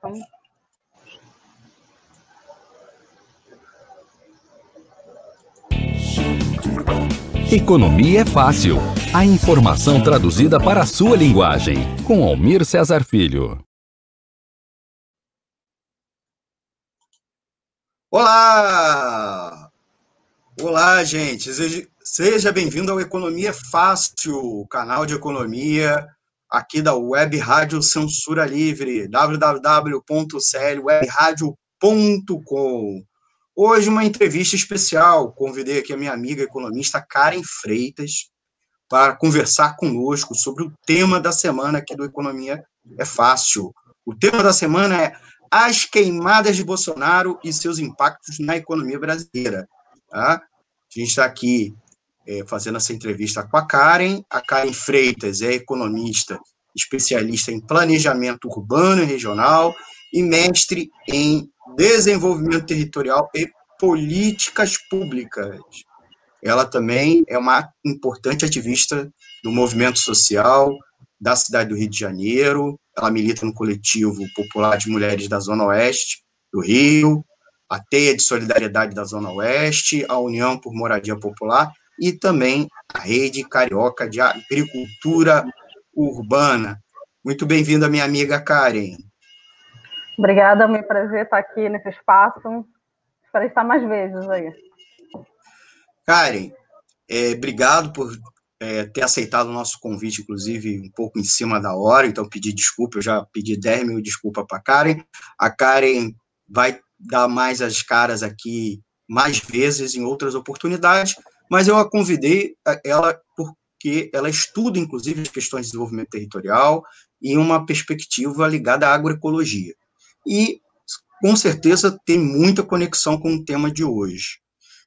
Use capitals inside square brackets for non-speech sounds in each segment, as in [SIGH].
Então... Economia é fácil. A informação traduzida para a sua linguagem. Com Almir Cesar Filho. Olá! Olá, gente. Seja bem-vindo ao Economia Fácil, canal de economia aqui da Web Rádio Censura Livre, www.clwebradio.com. Hoje uma entrevista especial, convidei aqui a minha amiga economista Karen Freitas para conversar conosco sobre o tema da semana aqui do Economia é Fácil. O tema da semana é as queimadas de Bolsonaro e seus impactos na economia brasileira. Tá? A gente está aqui é, fazendo essa entrevista com a Karen. A Karen Freitas é economista, especialista em planejamento urbano e regional e mestre em desenvolvimento territorial e políticas públicas. Ela também é uma importante ativista do movimento social da cidade do Rio de Janeiro. Ela milita no coletivo popular de mulheres da Zona Oeste do Rio, a Teia de Solidariedade da Zona Oeste, a União por Moradia Popular e também a Rede Carioca de Agricultura Urbana. Muito bem-vinda, minha amiga Karen. Obrigada, é um prazer estar aqui nesse espaço. Espero estar mais vezes aí. Karen, é, obrigado por é, ter aceitado o nosso convite, inclusive um pouco em cima da hora, então pedi desculpa, eu já pedi 10 mil desculpas para a Karen. A Karen vai dar mais as caras aqui mais vezes em outras oportunidades, mas eu a convidei ela porque ela estuda, inclusive, as questões de desenvolvimento territorial em uma perspectiva ligada à agroecologia. E, com certeza, tem muita conexão com o tema de hoje.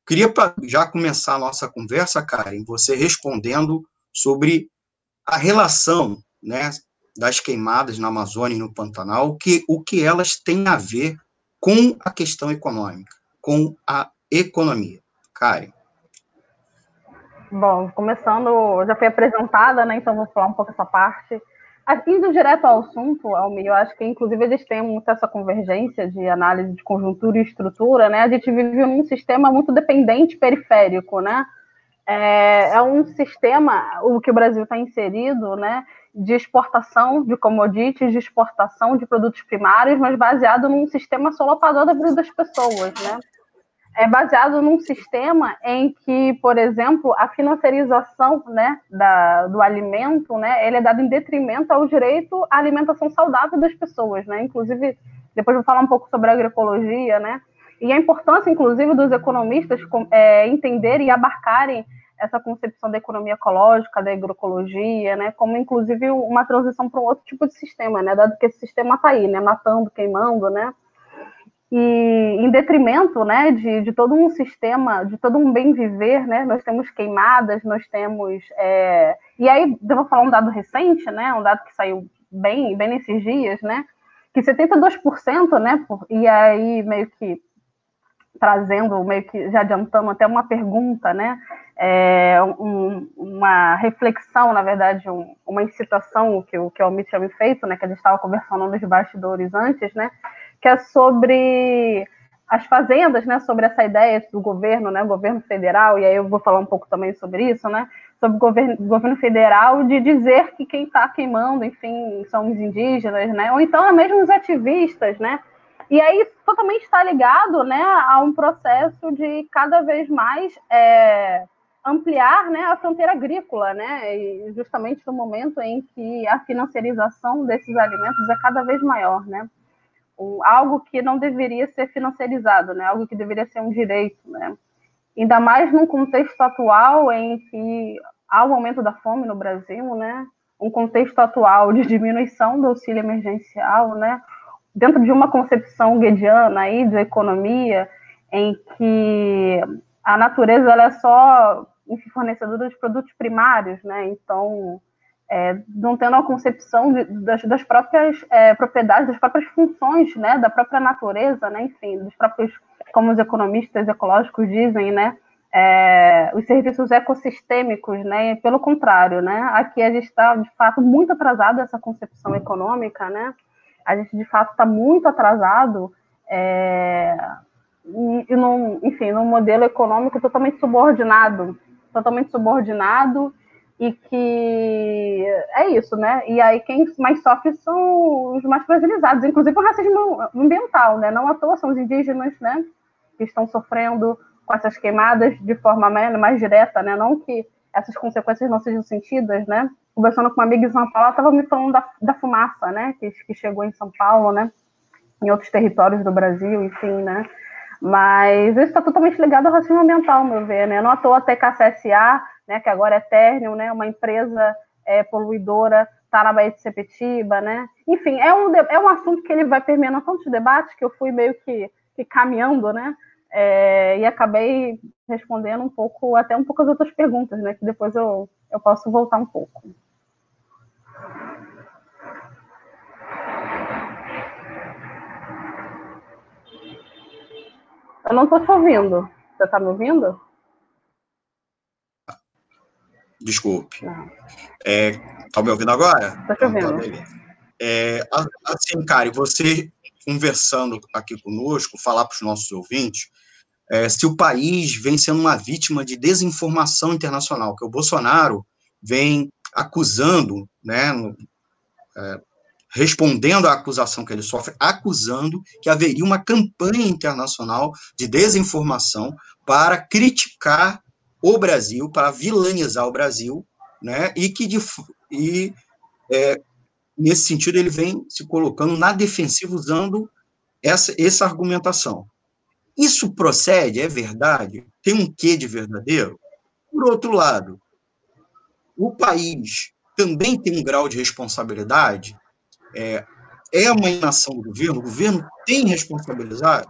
Queria já começar a nossa conversa, Karen, você respondendo sobre a relação né, das queimadas na Amazônia e no Pantanal, que, o que elas têm a ver com a questão econômica, com a economia. Karen. Bom, começando, já foi apresentada, né? Então vou falar um pouco essa parte. Indo direto ao assunto, Almir, eu acho que inclusive eles têm muito essa convergência de análise de conjuntura e estrutura, né? A gente vive num sistema muito dependente periférico, né? É, é um sistema, o que o Brasil está inserido, né? De exportação de commodities, de exportação de produtos primários, mas baseado num sistema solapador da vida das pessoas, né? É baseado num sistema em que, por exemplo, a financiarização né, da, do alimento, né, ele é dado em detrimento ao direito à alimentação saudável das pessoas, né? Inclusive, depois vou falar um pouco sobre a agroecologia, né? E a importância, inclusive, dos economistas é, entenderem e abarcarem essa concepção da economia ecológica, da agroecologia, né, como inclusive uma transição para um outro tipo de sistema, né, dado que esse sistema está aí, né, matando, queimando, né, e em detrimento né, de, de todo um sistema, de todo um bem viver, né, nós temos queimadas, nós temos. É... E aí, eu vou falar um dado recente, né, um dado que saiu bem, bem nesses dias, né, que 72%, né, por... e aí meio que trazendo, meio que já adiantando até uma pergunta, né, é, um, uma reflexão, na verdade, um, uma incitação que o, que o Almir tinha me feito, né, que a gente estava conversando nos bastidores antes, né, que é sobre as fazendas, né, sobre essa ideia do governo, né, governo federal, e aí eu vou falar um pouco também sobre isso, né, sobre o governo, governo federal de dizer que quem está queimando, enfim, são os indígenas, né, ou então é mesmo os ativistas, né, e aí totalmente está ligado, né, a um processo de cada vez mais é, ampliar, né, a fronteira agrícola, né, e justamente no momento em que a financiarização desses alimentos é cada vez maior, né, um, algo que não deveria ser financiarizado, né? Algo que deveria ser um direito, né? Ainda mais num contexto atual em que há o aumento da fome no Brasil, né? Um contexto atual de diminuição do auxílio emergencial, né? Dentro de uma concepção guediana aí de economia, em que a natureza ela é só fornecedora de produtos primários, né? Então, é, não tendo a concepção de, das, das, próprias é, propriedades, das próprias funções, né, da própria natureza, né, enfim, dos próprios, como os economistas ecológicos dizem, né, é, os serviços ecossistêmicos, né, pelo contrário, né, aqui a gente está, de fato, muito atrasado essa concepção econômica, né, a gente de fato está muito atrasado é, e, e num, enfim, num modelo econômico totalmente subordinado, totalmente subordinado e que é isso, né? E aí quem mais sofre são os mais fragilizados, inclusive o racismo ambiental, né? Não à toa são os indígenas, né? Que estão sofrendo com essas queimadas de forma mais, direta, né? Não que essas consequências não sejam sentidas, né? Conversando com uma amiga em São Paulo, ela estava me falando da, da fumaça, né? Que, que chegou em São Paulo, né? Em outros territórios do Brasil, enfim, né? Mas isso está totalmente ligado ao racismo ambiental, meu ver, né? Não à toa até que a CSA, né, que agora é Ternium, né, uma empresa é, poluidora, está na Baía de Sepetiba, né? Enfim, é um, é um assunto que ele vai permeando tantos debates que eu fui meio que, que caminhando, né? É, e acabei respondendo um pouco, até um pouco as outras perguntas, né? Que depois eu, eu posso voltar um pouco. Eu não estou te ouvindo. Você está me ouvindo? Desculpe. Está me ouvindo agora? Estou te ouvindo. Então, tá, é, assim, Kari, você conversando aqui conosco, falar para os nossos ouvintes é, se o país vem sendo uma vítima de desinformação internacional, que o Bolsonaro vem acusando, né, no, é, respondendo à acusação que ele sofre, acusando que haveria uma campanha internacional de desinformação para criticar o Brasil, para vilanizar o Brasil, né, e que de, e, é, nesse sentido ele vem se colocando na defensiva usando essa, essa argumentação. Isso procede, é verdade? Tem um quê de verdadeiro? Por outro lado, o país também tem um grau de responsabilidade é, é uma inação do governo, o governo tem responsabilidade.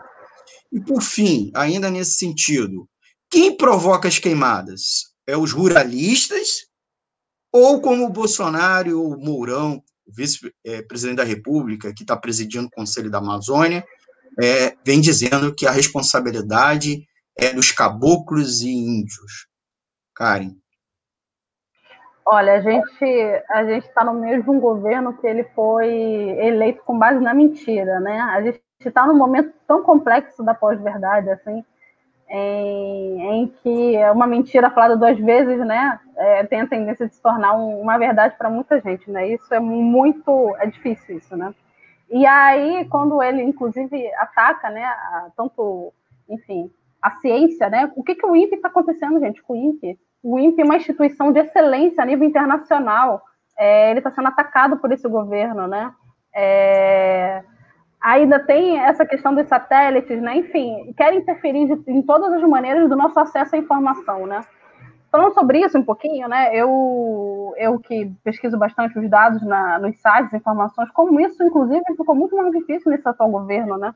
E, por fim, ainda nesse sentido, quem provoca as queimadas? É os ruralistas ou como o Bolsonaro ou o Mourão, vice-presidente da República, que está presidindo o Conselho da Amazônia, é, vem dizendo que a responsabilidade é dos caboclos e índios. Karen. Olha, a gente a gente está no meio de um governo que ele foi eleito com base na mentira, né? A gente está num momento tão complexo da pós-verdade, assim, em, em, que uma mentira falada duas vezes, né, é, tem a tendência de se tornar um, uma verdade para muita gente, né? Isso é muito é difícil isso, né? E aí, quando ele inclusive ataca, né, a, tanto, enfim, a ciência, né? O que que o INPE está acontecendo, gente, com o INPE? o INPE é uma instituição de excelência a nível internacional. É, ele está sendo atacado por esse governo, né? É, ainda tem essa questão dos satélites, né? Enfim, querem interferir de, em todas as maneiras do nosso acesso à informação, né? Falando sobre isso um pouquinho, né? Eu, eu que pesquiso bastante os dados na, nos sites, informações, como isso, inclusive, ficou muito mais difícil nesse atual governo, né?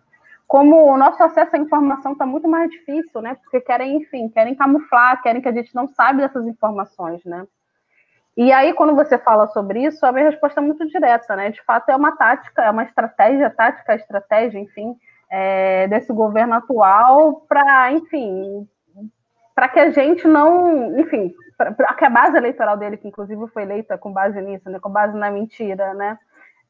como o nosso acesso à informação está muito mais difícil, né? Porque querem, enfim, querem camuflar, querem que a gente não saiba dessas informações, né? E aí, quando você fala sobre isso, a minha resposta é muito direta, né? De fato, é uma tática, é uma estratégia, tática, estratégia, enfim, é, desse governo atual para, enfim, para que a gente não, enfim, para que a base eleitoral dele, que inclusive foi eleita com base nisso, né? Com base na mentira, né?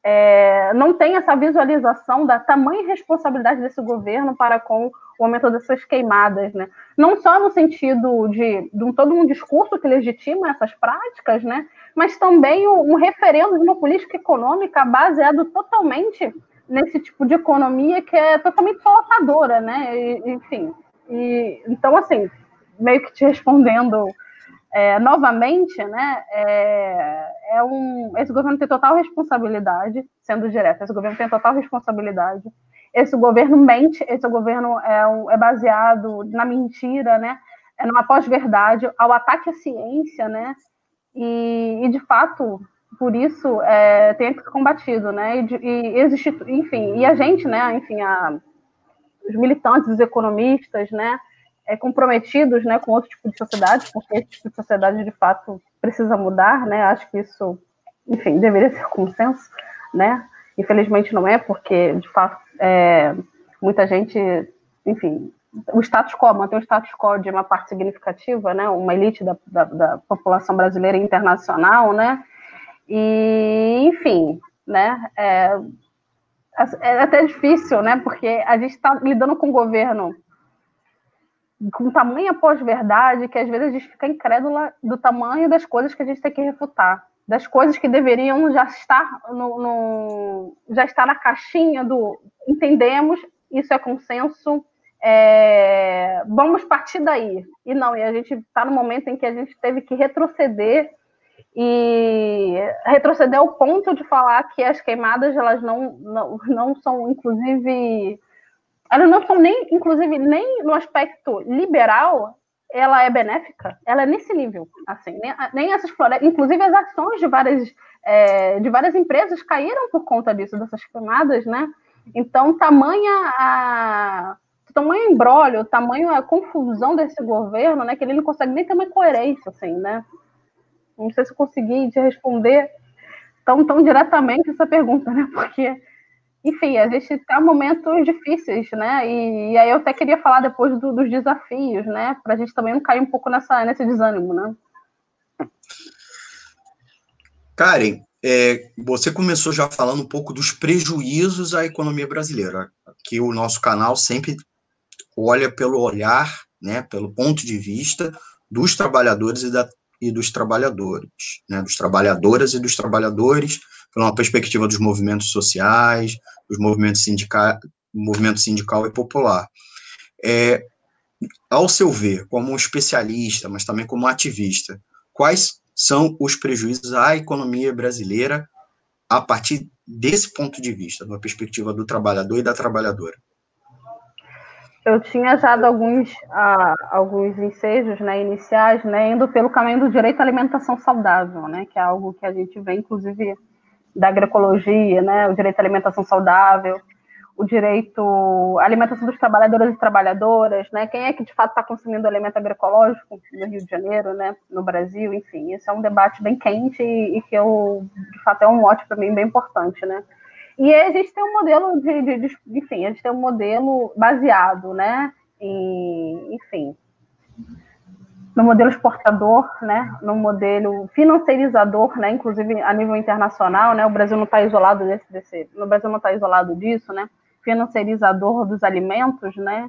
é, não tem essa visualização da tamanha responsabilidade desse governo para com o aumento dessas queimadas, né? Não só no sentido de, de um, todo um discurso que legitima essas práticas, né? Mas também um, referendo de uma política econômica baseado totalmente nesse tipo de economia que é totalmente solapadora, né? E, enfim, e, então assim, meio que te respondendo é, novamente, né, é, é, um, esse governo tem total responsabilidade, sendo direto, esse governo tem total responsabilidade, esse governo mente, esse governo é, é baseado na mentira, né, é numa pós-verdade, ao ataque à ciência, né, e, e de fato, por isso, é, tem que ser combatido, né, e, e existe, enfim, e a gente, né, enfim, a, os militantes, os economistas, né, é, comprometidos né, com outro tipo de sociedade, porque esse tipo de sociedade, de fato, precisa mudar, né? Acho que isso, enfim, deveria ser consenso, né? Infelizmente não é, porque, de fato, é, muita gente, enfim, o status quo, manter o status quo de uma parte significativa, né? Uma elite da, da, da população brasileira e internacional, né? E, enfim, né? É, é até difícil, né? Porque a gente está lidando com o governo com tamanha pós-verdade que às vezes a gente fica incrédula do tamanho das coisas que a gente tem que refutar, das coisas que deveriam já estar no, no já estar na caixinha do entendemos, isso é consenso, é, vamos partir daí. E não, e a gente está no momento em que a gente teve que retroceder e retroceder ao ponto de falar que as queimadas elas não, não, não são, inclusive, elas não são nem, inclusive, nem no aspecto liberal, ela é benéfica, ela é nesse nível, assim, nem, nem essas florestas, inclusive as ações de várias, é, de várias empresas caíram por conta disso, dessas queimadas, né? Então, tamanha a tamanho embrólio, tamanho a confusão desse governo, né, que ele não consegue nem ter uma coerência, assim, né? Não sei se eu consegui te responder tão, tão diretamente essa pergunta, né? [LAUGHS] Porque, enfim, a gente está em momentos difíceis, né? E, e, aí eu até queria falar depois do, dos desafios, né? Para a gente também não cair um pouco nessa, nesse desânimo, né? Karen, é, você começou já falando um pouco dos prejuízos à economia brasileira, que o nosso canal sempre olha pelo olhar, né, pelo ponto de vista dos trabalhadores e, da, e dos trabalhadores, né, dos trabalhadoras e dos trabalhadores, uma perspectiva dos movimentos sociais, dos movimentos sindical, movimento sindical e popular. É, ao seu ver, como especialista, mas também como ativista, quais são os prejuízos à economia brasileira a partir desse ponto de vista, da perspectiva do trabalhador e da trabalhadora? eu tinha já dado alguns, uh, alguns ensejos né, iniciais, né, indo pelo caminho do direito à alimentação saudável, né, que é algo que a gente vê, inclusive, da agroecologia, né, o direito à alimentação saudável, o direito à alimentação dos trabalhadores e trabalhadoras, né, quem é que de fato está consumindo alimento agroecológico no Rio de Janeiro, né, no Brasil, enfim, esse é um debate bem quente e, e que eu, de fato, é um mote para mim bem importante, né. E a gente tem um modelo de, de, de, enfim, a gente tem um modelo baseado, né, em, enfim, no modelo exportador, né, no modelo financeirizador, né, inclusive a nível internacional, né, o Brasil não está isolado desse, desse, no Brasil não está isolado disso, né, financeirizador dos alimentos, né,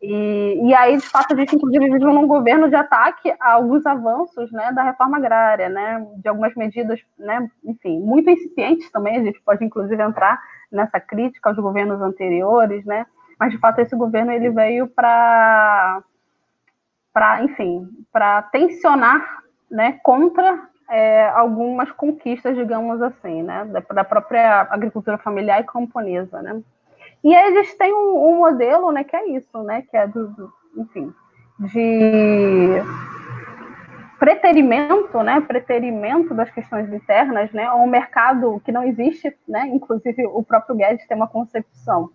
e, e aí, de fato, a gente, inclusive, vive num governo de ataque a alguns avanços né, da reforma agrária, né, de algumas medidas, né, enfim, muito incipientes também, a gente pode, inclusive, entrar nessa crítica aos governos anteriores, né, mas, de fato, esse governo ele veio para, para enfim, para tensionar né, contra é, algumas conquistas, digamos assim, né, da, da própria agricultura familiar e camponesa, né. E gente tem um, um modelo, né, que é isso, né, que é do, do enfim, de preterimento, né, preterimento das questões internas, né, um mercado que não existe, né, inclusive o próprio Guedes tem uma concepção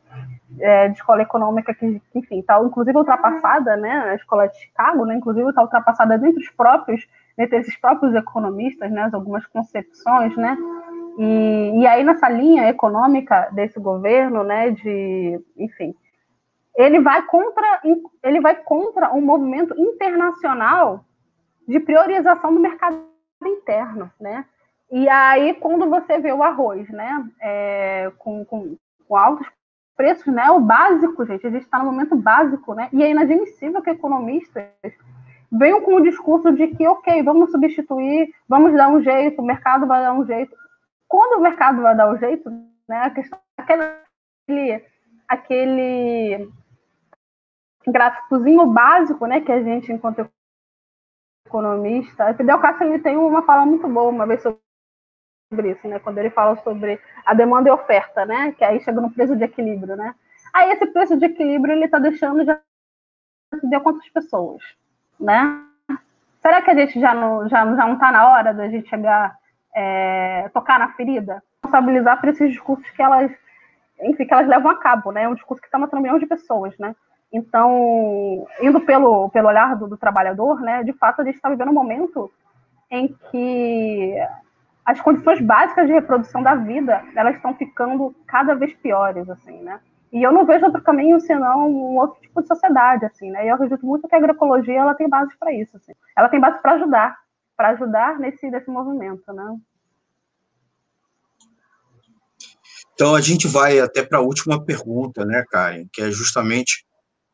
é, de escola econômica que, enfim, está inclusive ultrapassada, né, a escola de Chicago, né, inclusive está ultrapassada entre os próprios, entre esses próprios economistas, né, algumas concepções, né, e, e aí, nessa linha econômica desse governo, né, de, enfim, ele vai contra, ele vai contra um movimento internacional de priorização do mercado interno, né? E aí, quando você vê o arroz, né, é, com, com, com, altos preços, né, o básico, gente, a gente está no momento básico, né? E é inadmissível que economistas venham com o discurso de que, ok, vamos substituir, vamos dar um jeito, o mercado vai dar um jeito quando o mercado vai dar o jeito, né, a questão, aquele, aquele gráficozinho básico, né, que a gente, enquanto economista, Fidel Castro ele tem uma fala muito boa uma vez sobre isso, né, quando ele fala sobre a demanda e oferta, né, que aí chega no preço de equilíbrio, né. Aí esse preço de equilíbrio ele está deixando de atender quantas pessoas, né? Será que a gente já não já, já não está na hora da gente chegar é, tocar na ferida, responsabilizar por esses discursos que elas, enfim, que elas levam a cabo, né? É um discurso que está matando milhões de pessoas, né? Então, indo pelo, pelo olhar do, do trabalhador, né, de fato, a gente está vivendo um momento em que as condições básicas de reprodução da vida, elas estão ficando cada vez piores, assim, né? E eu não vejo outro caminho senão um outro tipo de sociedade, assim, né? E eu acredito muito que a agroecologia, ela tem base para isso, assim. Ela tem base para ajudar, para ajudar nesse, nesse movimento, né? Então, a gente vai até para a última pergunta, né, Karen, que é justamente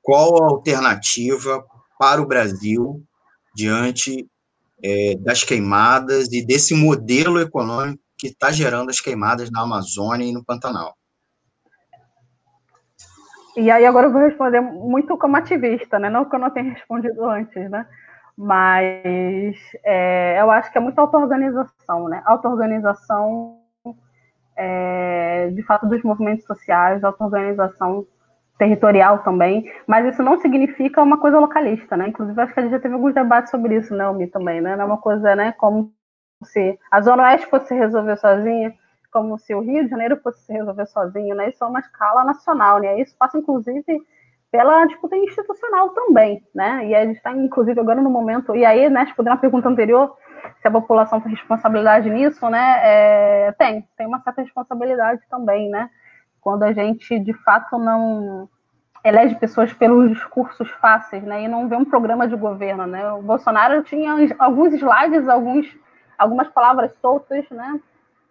qual a alternativa para o Brasil diante é, das queimadas e desse modelo econômico que está gerando as queimadas na Amazônia e no Pantanal. E aí agora eu vou responder muito como ativista, né? Não que eu não tenha respondido antes, né? Mas é, eu acho que é muita auto-organização, né? Auto-organização, é, de fato, dos movimentos sociais, auto-organização territorial também, mas isso não significa uma coisa localista, né? Inclusive, acho que a gente já teve alguns debates sobre isso, né, Omi, também, né? Não é uma coisa, né, como se a Zona Oeste fosse resolver sozinha, como se o Rio de Janeiro fosse se resolver sozinho, né? Isso é uma escala nacional, né? Isso passa, inclusive, pela disputa institucional também, né? E a gente está, inclusive, agora no momento. E aí, né, respondendo a pergunta anterior, se a população tem responsabilidade nisso, né? É, tem, tem uma certa responsabilidade também, né? Quando a gente de fato não elege pessoas pelos discursos fáceis, né, e não vê um programa de governo, né? O Bolsonaro tinha alguns slides, alguns, algumas palavras soltas, né?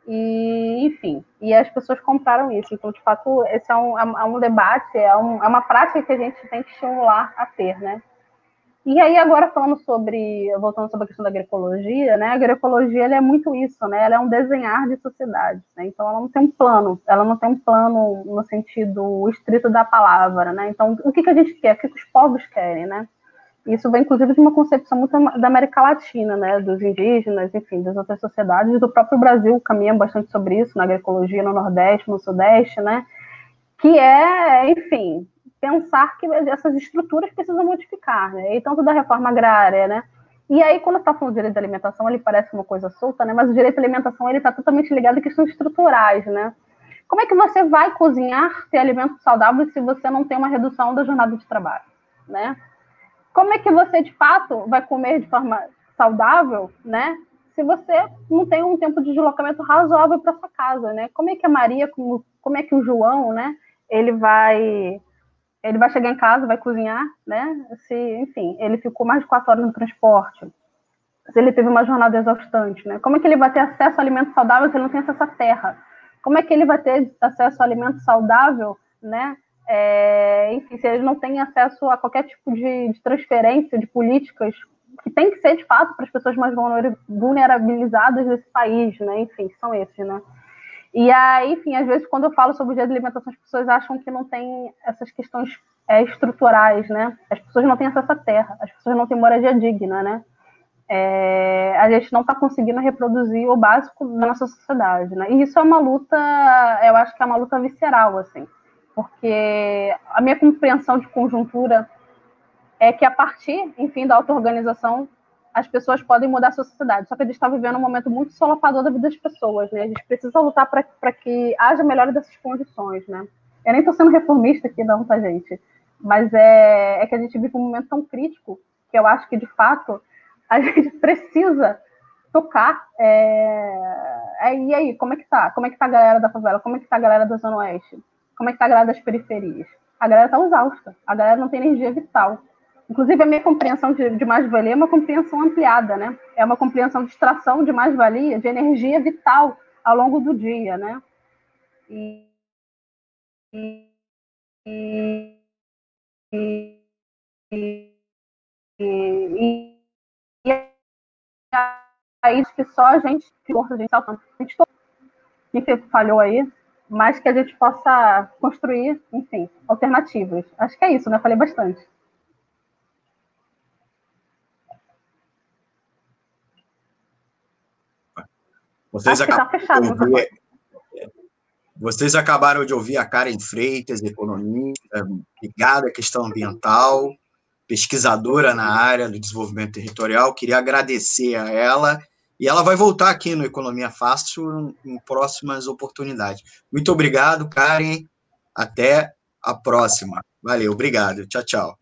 E, enfim, e as pessoas compraram isso. Então, de fato, esse é um, é um debate, é, um, é uma prática que a gente tem que estimular a ter, né? E aí, agora falando sobre, voltando sobre a questão da agroecologia, né? A agroecologia é muito isso, né? Ela é um desenhar de sociedade, né? Então, ela não tem um plano, ela não tem um plano no sentido estrito da palavra, né? Então, o que, que a gente quer? O que, que os povos querem, né? Isso vem, inclusive, de uma concepção muito da América Latina, né? Dos indígenas, enfim, das outras sociedades, do próprio Brasil caminha bastante sobre isso, na agroecologia no Nordeste, no Sudeste, né? Que é, enfim, pensar que essas estruturas precisam modificar, né? E tanto da reforma agrária, né? E aí, quando está falando de direito de alimentação, ele parece uma coisa solta, né? Mas o direito à alimentação ele está totalmente ligado a questões estruturais, né? Como é que você vai cozinhar ter alimentos saudáveis se você não tem uma redução da jornada de trabalho, né? Como é que você de fato vai comer de forma saudável, né? Se você não tem um tempo de deslocamento razoável para sua casa, né? Como é que a Maria, como, como é que o João, né? Ele vai ele vai chegar em casa, vai cozinhar, né? Se, enfim, ele ficou mais de quatro horas no transporte, se ele teve uma jornada exaustante, né? Como é que ele vai ter acesso a alimento saudável se ele não tem acesso à terra? Como é que ele vai ter acesso a alimento saudável, né? É, enfim, se ele não tem acesso a qualquer tipo de, de transferência de políticas que tem que ser de fato para as pessoas mais vulnerabilizadas desse país, né? Enfim, são esses, né? E aí, enfim, às vezes quando eu falo sobre o dia de alimentação, as pessoas acham que não tem essas questões é, estruturais, né? As pessoas não têm acesso à terra, as pessoas não têm moradia digna, né? É, a gente não está conseguindo reproduzir o básico da nossa sociedade, né? E isso é uma luta, eu acho que é uma luta visceral, assim, porque a minha compreensão de conjuntura é que a partir, enfim, da auto-organização as pessoas podem mudar a sua sociedade. Só que a gente está vivendo um momento muito solapador da vida das pessoas, né? A gente precisa lutar para que haja melhora dessas condições, né? Eu nem estou sendo reformista aqui, não, tá, gente? Mas é, é que a gente vive um momento tão crítico que eu acho que, de fato, a [LAUGHS] gente precisa tocar. É... É, e aí, como é que tá? Como é que tá a galera da favela? Como é que tá a galera da Zona Oeste? Como é que tá a galera das periferias? A galera tá exausta. A galera não tem energia vital. Inclusive, a minha compreensão de, de mais-valia é uma compreensão ampliada, né? É uma compreensão de extração de mais-valia, de energia vital ao longo do dia, né? E, e, e, e, e, e é que só a gente, força, a gente, a gente, a gente falhou aí, mas que a gente possa construir, enfim, alternativas. Acho que é isso, né? Falei bastante. Vocês, tá acabaram tá ouvir, vocês acabaram de ouvir a Karen Freitas, economista, ligada à questão ambiental, pesquisadora na área do desenvolvimento territorial. Queria agradecer a ela e ela vai voltar aqui no Economia Fácil em próximas oportunidades. Muito obrigado, Karen. Até a próxima. Valeu, obrigado. Tchau, tchau.